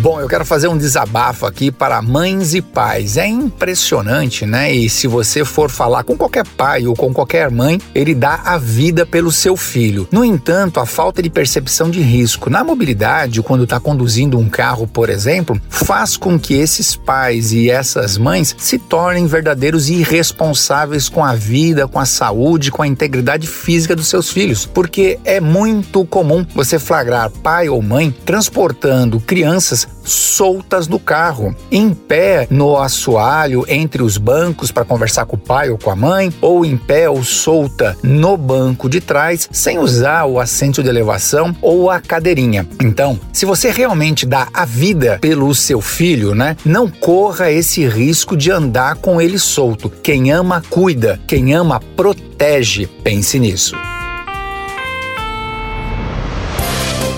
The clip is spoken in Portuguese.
Bom, eu quero fazer um desabafo aqui para mães e pais. É impressionante, né? E se você for falar com qualquer pai ou com qualquer mãe, ele dá a vida pelo seu filho. No entanto, a falta de percepção de risco na mobilidade, quando está conduzindo um carro, por exemplo, faz com que esses pais e essas mães se tornem verdadeiros irresponsáveis com a vida, com a saúde, com a integridade física dos seus filhos. Porque é muito comum você flagrar pai ou mãe transportando crianças soltas no carro, em pé no assoalho entre os bancos para conversar com o pai ou com a mãe, ou em pé ou solta no banco de trás, sem usar o assento de elevação ou a cadeirinha. Então, se você realmente dá a vida pelo seu filho, né, não corra esse risco de andar com ele solto. Quem ama, cuida. Quem ama, protege. Pense nisso.